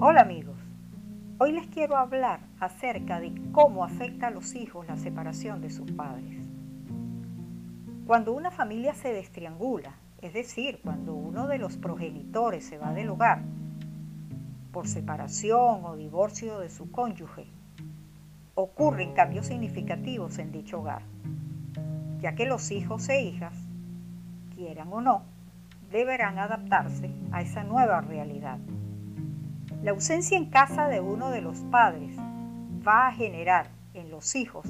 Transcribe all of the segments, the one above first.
Hola amigos, hoy les quiero hablar acerca de cómo afecta a los hijos la separación de sus padres. Cuando una familia se destriangula, es decir, cuando uno de los progenitores se va del hogar por separación o divorcio de su cónyuge, ocurren cambios significativos en dicho hogar, ya que los hijos e hijas, quieran o no, deberán adaptarse a esa nueva realidad. La ausencia en casa de uno de los padres va a generar en los hijos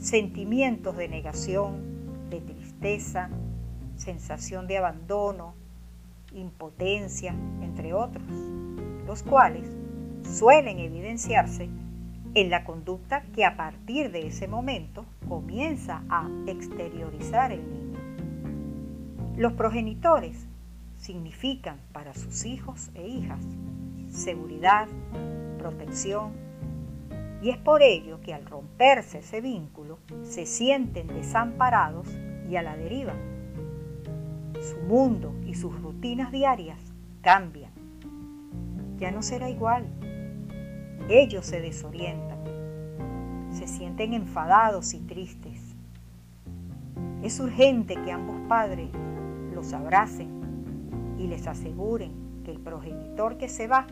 sentimientos de negación, de tristeza, sensación de abandono, impotencia, entre otros, los cuales suelen evidenciarse en la conducta que a partir de ese momento comienza a exteriorizar el niño. Los progenitores significan para sus hijos e hijas seguridad, protección. Y es por ello que al romperse ese vínculo se sienten desamparados y a la deriva. Su mundo y sus rutinas diarias cambian. Ya no será igual. Ellos se desorientan, se sienten enfadados y tristes. Es urgente que ambos padres los abracen y les aseguren el progenitor que se va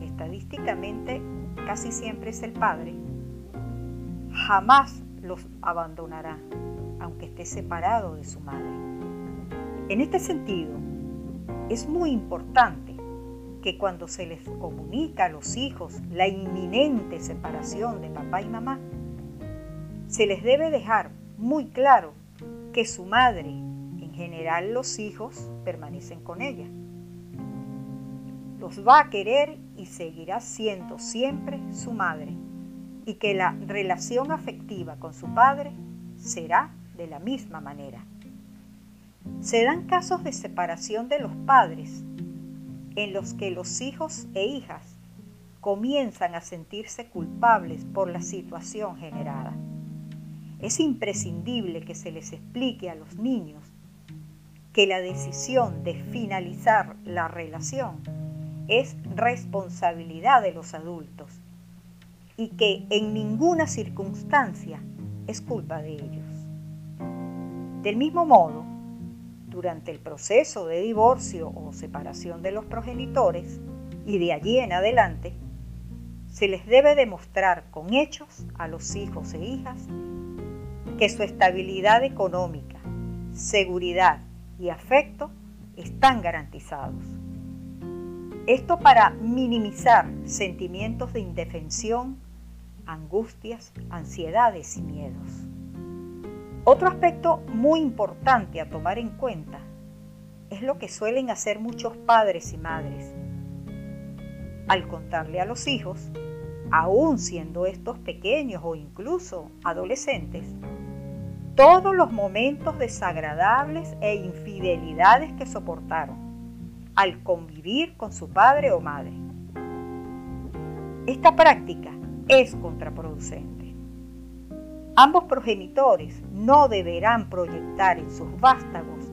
estadísticamente casi siempre es el padre, jamás los abandonará, aunque esté separado de su madre. En este sentido, es muy importante que cuando se les comunica a los hijos la inminente separación de papá y mamá, se les debe dejar muy claro que su madre, en general los hijos, permanecen con ella va a querer y seguirá siendo siempre su madre y que la relación afectiva con su padre será de la misma manera. Se dan casos de separación de los padres en los que los hijos e hijas comienzan a sentirse culpables por la situación generada. Es imprescindible que se les explique a los niños que la decisión de finalizar la relación es responsabilidad de los adultos y que en ninguna circunstancia es culpa de ellos. Del mismo modo, durante el proceso de divorcio o separación de los progenitores y de allí en adelante, se les debe demostrar con hechos a los hijos e hijas que su estabilidad económica, seguridad y afecto están garantizados esto para minimizar sentimientos de indefensión, angustias, ansiedades y miedos. Otro aspecto muy importante a tomar en cuenta es lo que suelen hacer muchos padres y madres. Al contarle a los hijos, aún siendo estos pequeños o incluso adolescentes, todos los momentos desagradables e infidelidades que soportaron al convivir con su padre o madre. Esta práctica es contraproducente. Ambos progenitores no deberán proyectar en sus vástagos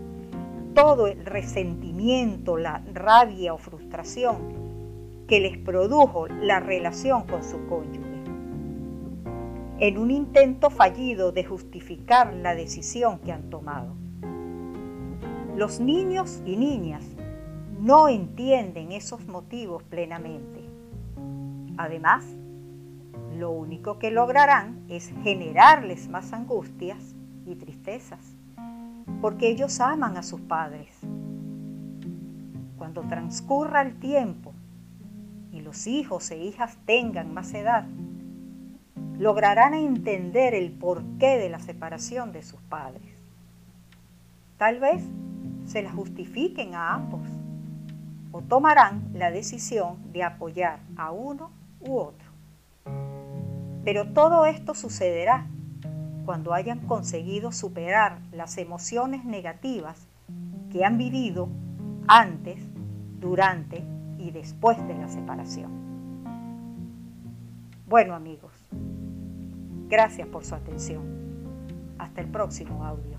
todo el resentimiento, la rabia o frustración que les produjo la relación con su cónyuge. En un intento fallido de justificar la decisión que han tomado. Los niños y niñas no entienden esos motivos plenamente. Además, lo único que lograrán es generarles más angustias y tristezas, porque ellos aman a sus padres. Cuando transcurra el tiempo y los hijos e hijas tengan más edad, lograrán entender el porqué de la separación de sus padres. Tal vez se la justifiquen a ambos o tomarán la decisión de apoyar a uno u otro. Pero todo esto sucederá cuando hayan conseguido superar las emociones negativas que han vivido antes, durante y después de la separación. Bueno amigos, gracias por su atención. Hasta el próximo audio.